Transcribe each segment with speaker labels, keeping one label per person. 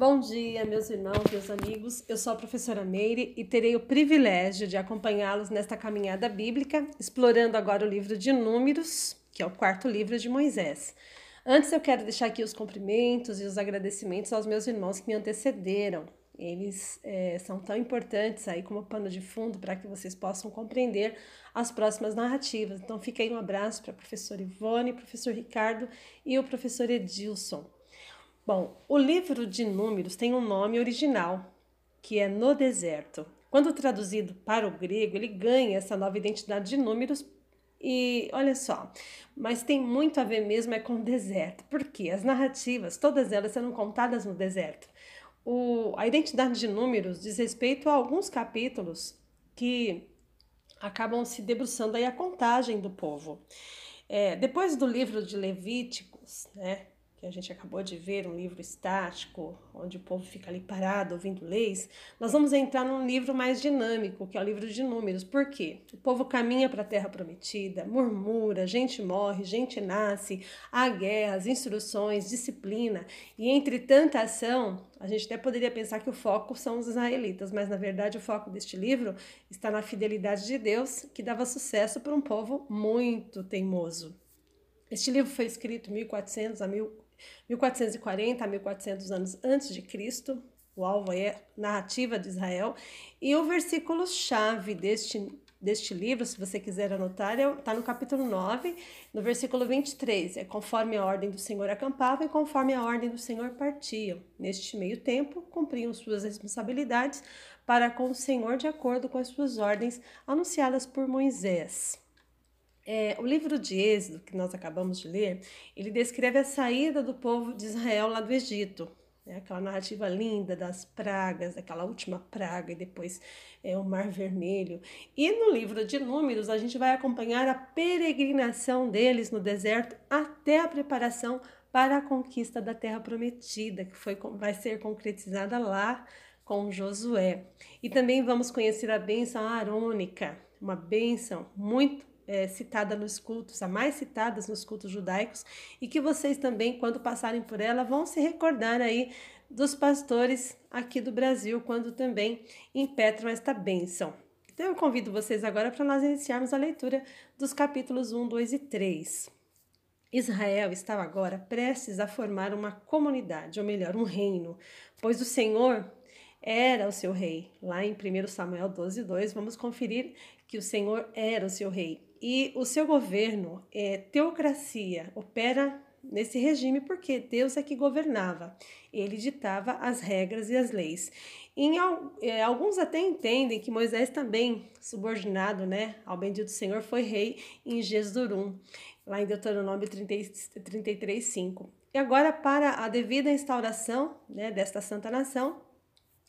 Speaker 1: Bom dia, meus irmãos, meus amigos. Eu sou a professora Meire e terei o privilégio de acompanhá-los nesta caminhada bíblica, explorando agora o livro de Números, que é o quarto livro de Moisés. Antes, eu quero deixar aqui os cumprimentos e os agradecimentos aos meus irmãos que me antecederam. Eles é, são tão importantes aí como pano de fundo para que vocês possam compreender as próximas narrativas. Então, fica aí um abraço para a professora Ivone, professor Ricardo e o professor Edilson. Bom, o livro de Números tem um nome original, que é No Deserto. Quando traduzido para o grego, ele ganha essa nova identidade de números e olha só, mas tem muito a ver mesmo é com o deserto, porque as narrativas, todas elas serão contadas no deserto. O, a identidade de números diz respeito a alguns capítulos que acabam se debruçando aí a contagem do povo. É, depois do livro de Levíticos, né, que a gente acabou de ver, um livro estático, onde o povo fica ali parado ouvindo leis, nós vamos entrar num livro mais dinâmico, que é o livro de números. Por quê? O povo caminha para a terra prometida, murmura, gente morre, gente nasce, há guerras, instruções, disciplina, e entre tanta ação, a gente até poderia pensar que o foco são os israelitas, mas na verdade o foco deste livro está na fidelidade de Deus, que dava sucesso para um povo muito teimoso. Este livro foi escrito 1400 a 1000 1440 a 1400 anos antes de Cristo. O alvo é narrativa de Israel. E o versículo chave deste deste livro, se você quiser anotar, está é no capítulo 9, no versículo 23. É conforme a ordem do Senhor acampava e conforme a ordem do Senhor partiam. Neste meio tempo, cumpriam suas responsabilidades para com o Senhor de acordo com as suas ordens anunciadas por Moisés. É, o livro de Êxodo, que nós acabamos de ler, ele descreve a saída do povo de Israel lá do Egito. Né? Aquela narrativa linda das pragas, daquela última praga e depois é, o Mar Vermelho. E no livro de Números, a gente vai acompanhar a peregrinação deles no deserto até a preparação para a conquista da Terra Prometida, que foi, vai ser concretizada lá com Josué. E também vamos conhecer a bênção arônica, uma bênção muito é, citada nos cultos, a mais citadas nos cultos judaicos, e que vocês também, quando passarem por ela, vão se recordar aí dos pastores aqui do Brasil, quando também impetram esta bênção. Então eu convido vocês agora para nós iniciarmos a leitura dos capítulos 1, 2 e 3. Israel estava agora prestes a formar uma comunidade, ou melhor, um reino, pois o Senhor era o seu rei. Lá em 1 Samuel 12, 2, vamos conferir que o Senhor era o seu rei. E o seu governo é teocracia, opera nesse regime porque Deus é que governava. Ele ditava as regras e as leis. Em, é, alguns até entendem que Moisés também, subordinado né, ao bendito Senhor, foi rei em Gesdurum, lá em Deuteronômio 33, 5. E agora, para a devida instauração né, desta santa nação,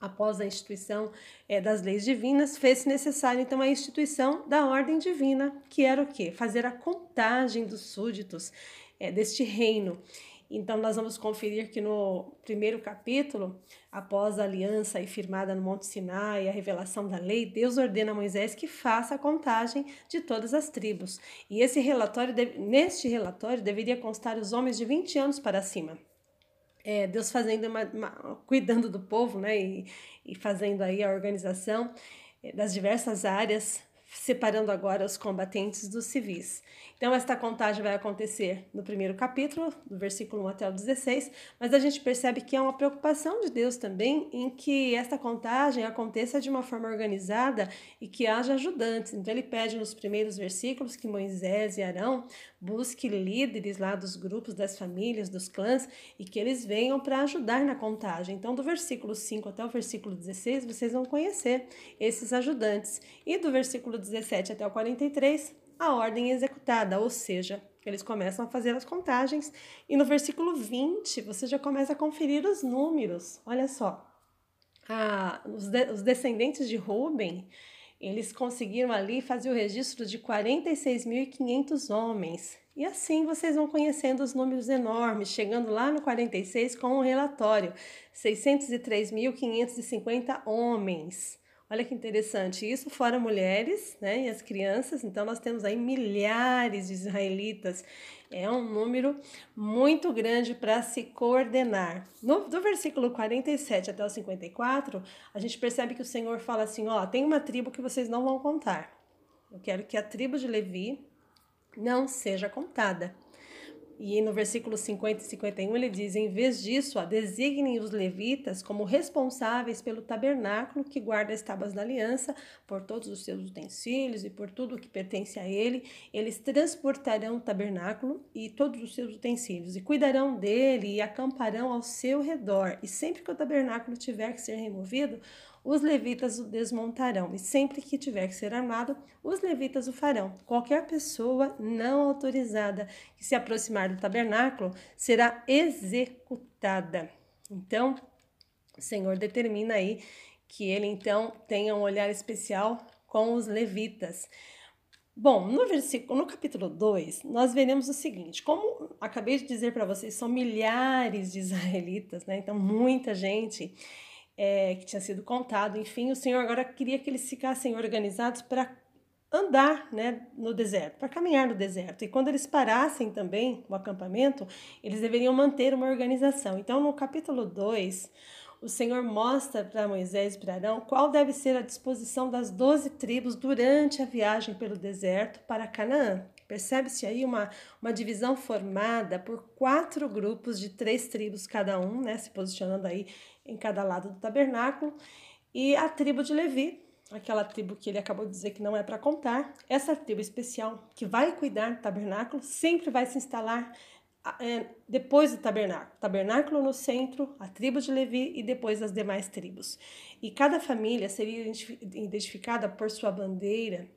Speaker 1: após a instituição é, das leis divinas, fez-se necessário então a instituição da ordem divina, que era o quê? Fazer a contagem dos súditos é, deste reino. Então, nós vamos conferir que no primeiro capítulo, após a aliança e firmada no Monte Sinai, a revelação da lei, Deus ordena a Moisés que faça a contagem de todas as tribos. E esse relatório, neste relatório, deveria constar os homens de 20 anos para cima é, Deus fazendo uma, uma, cuidando do povo, né, e, e fazendo aí a organização é, das diversas áreas, separando agora os combatentes dos civis. Então, esta contagem vai acontecer no primeiro capítulo, do versículo 1 até o 16, mas a gente percebe que é uma preocupação de Deus também em que esta contagem aconteça de uma forma organizada e que haja ajudantes. Então, ele pede nos primeiros versículos que Moisés e Arão busquem líderes lá dos grupos, das famílias, dos clãs e que eles venham para ajudar na contagem. Então, do versículo 5 até o versículo 16, vocês vão conhecer esses ajudantes. E do versículo 17 até o 43, a ordem executada, ou seja, eles começam a fazer as contagens e no versículo 20 você já começa a conferir os números. Olha só, ah, os, de, os descendentes de Ruben, eles conseguiram ali fazer o registro de 46.500 homens. E assim vocês vão conhecendo os números enormes, chegando lá no 46 com um relatório: 603.550 homens Olha que interessante, isso fora mulheres né, e as crianças, então nós temos aí milhares de israelitas, é um número muito grande para se coordenar. No, do versículo 47 até o 54, a gente percebe que o Senhor fala assim: ó, tem uma tribo que vocês não vão contar. Eu quero que a tribo de Levi não seja contada. E no versículo 50 e 51 ele diz: em vez disso, ó, designem os levitas como responsáveis pelo tabernáculo que guarda as tábuas da aliança, por todos os seus utensílios e por tudo o que pertence a ele. Eles transportarão o tabernáculo e todos os seus utensílios, e cuidarão dele e acamparão ao seu redor. E sempre que o tabernáculo tiver que ser removido, os levitas o desmontarão, e sempre que tiver que ser armado, os levitas o farão. Qualquer pessoa não autorizada que se aproximar do tabernáculo será executada. Então, o Senhor determina aí que ele então tenha um olhar especial com os levitas. Bom, no versículo, no capítulo 2, nós veremos o seguinte: como acabei de dizer para vocês, são milhares de israelitas, né? Então, muita gente é, que tinha sido contado. Enfim, o Senhor agora queria que eles ficassem organizados para andar né, no deserto, para caminhar no deserto. E quando eles parassem também o acampamento, eles deveriam manter uma organização. Então, no capítulo 2, o Senhor mostra para Moisés e para Arão qual deve ser a disposição das doze tribos durante a viagem pelo deserto para Canaã. Percebe-se aí uma, uma divisão formada por quatro grupos de três tribos cada um, né, se posicionando aí em cada lado do tabernáculo, e a tribo de Levi, aquela tribo que ele acabou de dizer que não é para contar, essa tribo especial que vai cuidar do tabernáculo sempre vai se instalar é, depois do tabernáculo. Tabernáculo no centro, a tribo de Levi e depois as demais tribos. E cada família seria identificada por sua bandeira.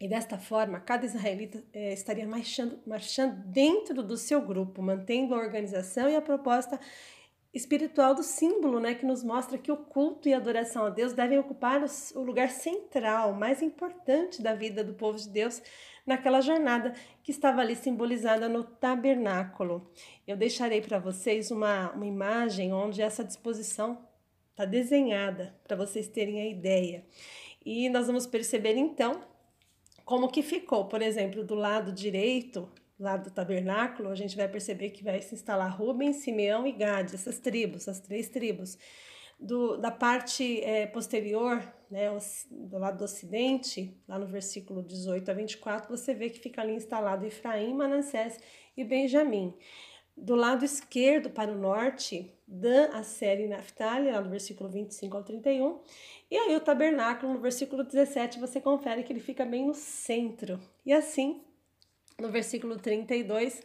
Speaker 1: E desta forma, cada israelita é, estaria marchando, marchando dentro do seu grupo, mantendo a organização e a proposta espiritual do símbolo, né, que nos mostra que o culto e a adoração a Deus devem ocupar o lugar central, mais importante da vida do povo de Deus naquela jornada que estava ali simbolizada no tabernáculo. Eu deixarei para vocês uma, uma imagem onde essa disposição está desenhada para vocês terem a ideia. E nós vamos perceber então como que ficou, por exemplo, do lado direito lá do tabernáculo, a gente vai perceber que vai se instalar Rubem, Simeão e Gade, essas tribos, as três tribos. Do, da parte é, posterior, né, do lado do ocidente, lá no versículo 18 a 24, você vê que fica ali instalado Efraim, Manassés e Benjamim. Do lado esquerdo para o norte, Dan, Asser e Naphtali, lá no versículo 25 ao 31. E aí o tabernáculo, no versículo 17, você confere que ele fica bem no centro. E assim no versículo 32,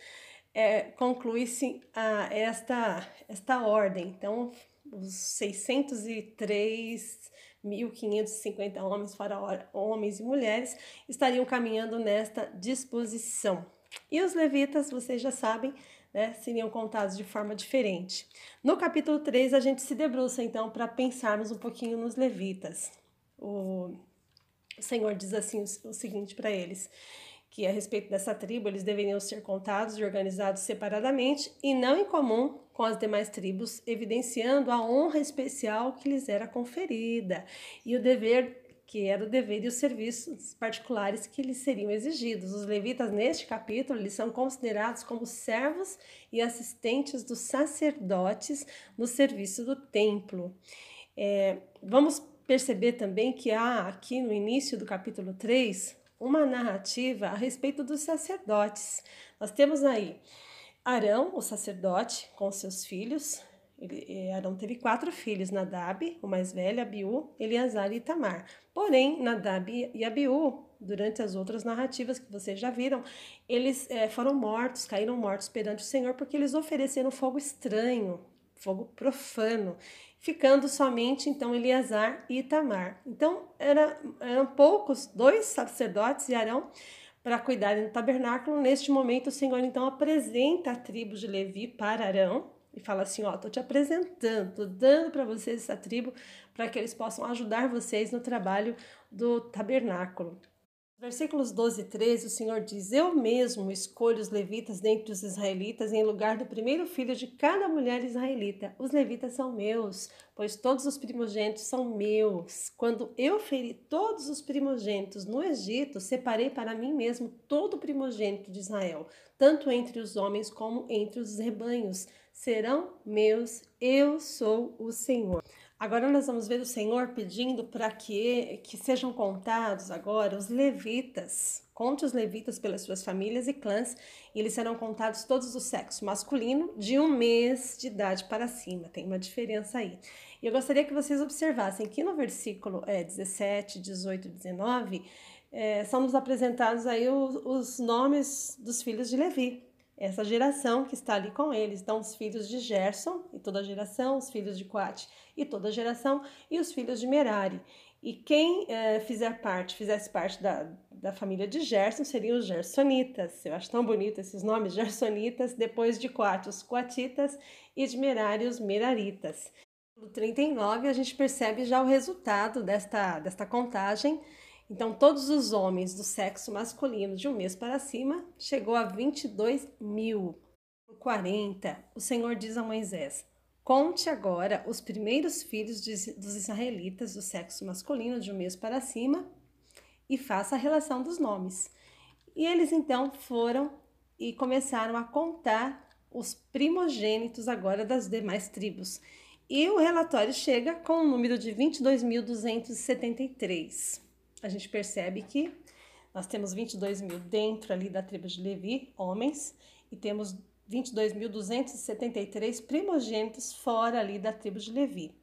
Speaker 1: é, conclui-se esta, esta ordem. Então, os 603.550 homens, fora homens e mulheres, estariam caminhando nesta disposição. E os levitas, vocês já sabem, né, seriam contados de forma diferente. No capítulo 3, a gente se debruça então para pensarmos um pouquinho nos levitas. O, Senhor diz assim o seguinte para eles: que a respeito dessa tribo eles deveriam ser contados e organizados separadamente e não em comum com as demais tribos, evidenciando a honra especial que lhes era conferida e o dever que era o dever e os serviços particulares que lhes seriam exigidos. Os levitas, neste capítulo, eles são considerados como servos e assistentes dos sacerdotes no serviço do templo. É, vamos perceber também que há aqui no início do capítulo 3 uma narrativa a respeito dos sacerdotes. Nós temos aí Arão, o sacerdote, com seus filhos. Ele, eh, Arão teve quatro filhos, Nadab, o mais velho, Abiú, Eleazar e Itamar. Porém, Nadab e Abiú, durante as outras narrativas que vocês já viram, eles é, foram mortos, caíram mortos perante o Senhor, porque eles ofereceram fogo estranho, fogo profano ficando somente então Eleazar e Itamar. Então era, eram poucos, dois sacerdotes e Arão para cuidarem do tabernáculo. Neste momento o Senhor então apresenta a tribo de Levi para Arão e fala assim, ó, tô te apresentando, tô dando para vocês essa tribo para que eles possam ajudar vocês no trabalho do tabernáculo. Versículos 12 e 13, o Senhor diz: Eu mesmo escolho os levitas dentre os israelitas em lugar do primeiro filho de cada mulher israelita. Os levitas são meus, pois todos os primogênitos são meus. Quando eu feri todos os primogênitos no Egito, separei para mim mesmo todo o primogênito de Israel, tanto entre os homens como entre os rebanhos. Serão meus, eu sou o Senhor. Agora nós vamos ver o Senhor pedindo para que, que sejam contados agora os levitas. Conte os levitas pelas suas famílias e clãs, e eles serão contados todos do sexo masculino de um mês de idade para cima. Tem uma diferença aí. E eu gostaria que vocês observassem que no versículo é, 17, 18 e 19 é, são nos apresentados aí os, os nomes dos filhos de Levi essa geração que está ali com eles. Então, os filhos de Gerson e toda a geração, os filhos de Coate e toda a geração, e os filhos de Merari. E quem é, fizer parte, fizesse parte da, da família de Gerson seriam os Gersonitas. Eu acho tão bonito esses nomes, Gersonitas, depois de Coate, os Coatitas, e de Merari, os Meraritas. No 39, a gente percebe já o resultado desta, desta contagem então, todos os homens do sexo masculino de um mês para cima chegou a 22 mil. Por 40, o Senhor diz a Moisés: Conte agora os primeiros filhos de, dos israelitas do sexo masculino de um mês para cima e faça a relação dos nomes. E eles então foram e começaram a contar os primogênitos agora das demais tribos. E o relatório chega com o número de 22.273 a gente percebe que nós temos 22 mil dentro ali da tribo de Levi, homens, e temos 22.273 primogênitos fora ali da tribo de Levi.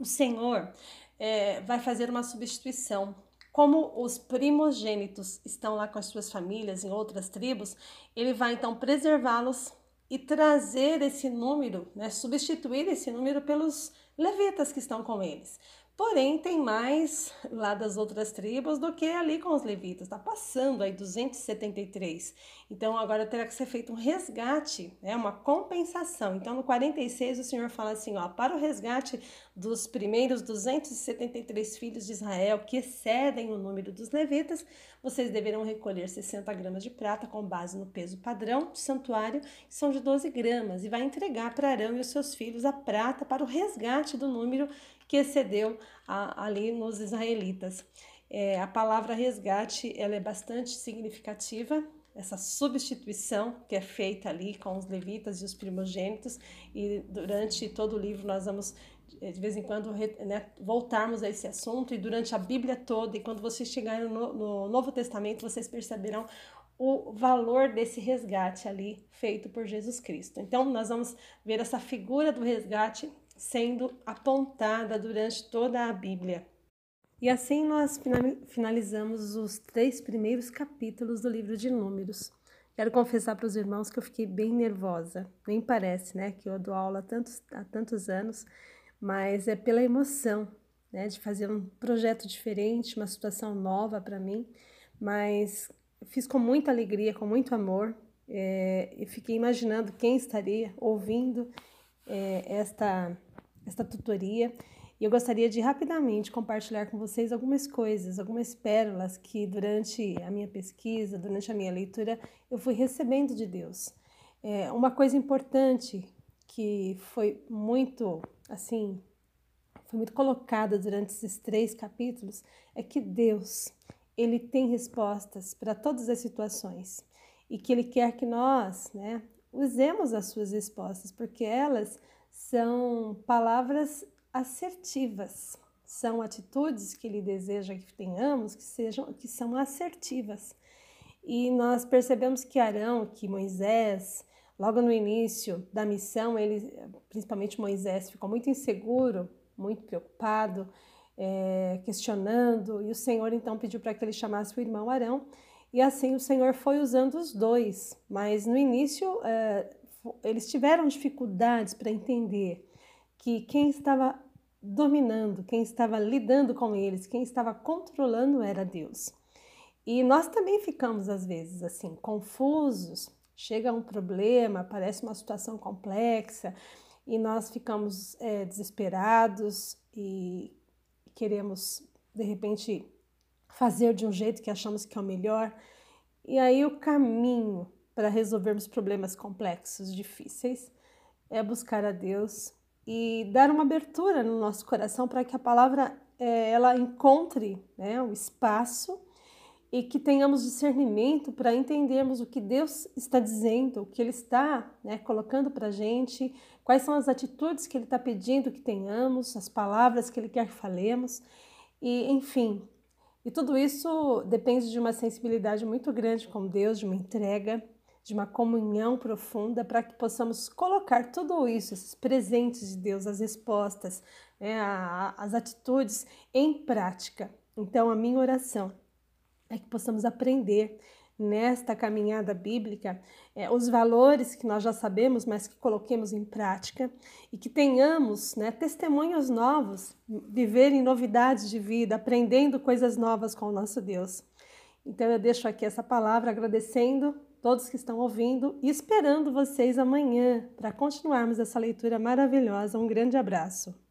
Speaker 1: O Senhor é, vai fazer uma substituição. Como os primogênitos estão lá com as suas famílias em outras tribos, ele vai então preservá-los e trazer esse número, né, substituir esse número pelos levitas que estão com eles. Porém, tem mais lá das outras tribos do que ali com os levitas. Está passando aí 273. Então, agora terá que ser feito um resgate, né? uma compensação. Então, no 46, o Senhor fala assim: ó, para o resgate dos primeiros 273 filhos de Israel, que excedem o número dos levitas, vocês deverão recolher 60 gramas de prata com base no peso padrão do santuário, que são de 12 gramas, e vai entregar para Arão e os seus filhos a prata para o resgate do número que excedeu a, ali nos israelitas. É, a palavra resgate ela é bastante significativa, essa substituição que é feita ali com os levitas e os primogênitos, e durante todo o livro nós vamos de vez em quando né, voltarmos a esse assunto, e durante a Bíblia toda, e quando vocês chegarem no, no Novo Testamento, vocês perceberão o valor desse resgate ali feito por Jesus Cristo. Então, nós vamos ver essa figura do resgate sendo apontada durante toda a Bíblia. E assim nós finalizamos os três primeiros capítulos do livro de Números. Quero confessar para os irmãos que eu fiquei bem nervosa. Nem parece, né, que eu dou aula há tantos, há tantos anos, mas é pela emoção, né, de fazer um projeto diferente, uma situação nova para mim. Mas fiz com muita alegria, com muito amor, é, e fiquei imaginando quem estaria ouvindo é, esta esta tutoria e eu gostaria de rapidamente compartilhar com vocês algumas coisas, algumas pérolas que durante a minha pesquisa, durante a minha leitura, eu fui recebendo de Deus. É, uma coisa importante que foi muito, assim, foi muito colocada durante esses três capítulos é que Deus, ele tem respostas para todas as situações e que ele quer que nós, né, usemos as suas respostas, porque elas são palavras assertivas, são atitudes que ele deseja que tenhamos que sejam que são assertivas. E nós percebemos que Arão, que Moisés, logo no início da missão, ele, principalmente Moisés, ficou muito inseguro, muito preocupado, é, questionando, e o Senhor então pediu para que ele chamasse o irmão Arão, e assim o Senhor foi usando os dois, mas no início é, eles tiveram dificuldades para entender que quem estava dominando, quem estava lidando com eles, quem estava controlando era Deus. E nós também ficamos às vezes assim, confusos. Chega um problema, parece uma situação complexa e nós ficamos é, desesperados e queremos de repente fazer de um jeito que achamos que é o melhor. E aí o caminho para resolvermos problemas complexos, difíceis, é buscar a Deus e dar uma abertura no nosso coração para que a palavra é, ela encontre né, o espaço e que tenhamos discernimento para entendermos o que Deus está dizendo, o que Ele está né, colocando para a gente, quais são as atitudes que Ele está pedindo que tenhamos, as palavras que Ele quer que falemos, e enfim. E tudo isso depende de uma sensibilidade muito grande com Deus, de uma entrega, de uma comunhão profunda, para que possamos colocar tudo isso, esses presentes de Deus, as respostas, né, as atitudes em prática. Então, a minha oração é que possamos aprender nesta caminhada bíblica é, os valores que nós já sabemos, mas que coloquemos em prática e que tenhamos né, testemunhos novos, viver em novidades de vida, aprendendo coisas novas com o nosso Deus. Então eu deixo aqui essa palavra agradecendo todos que estão ouvindo e esperando vocês amanhã para continuarmos essa leitura maravilhosa. Um grande abraço.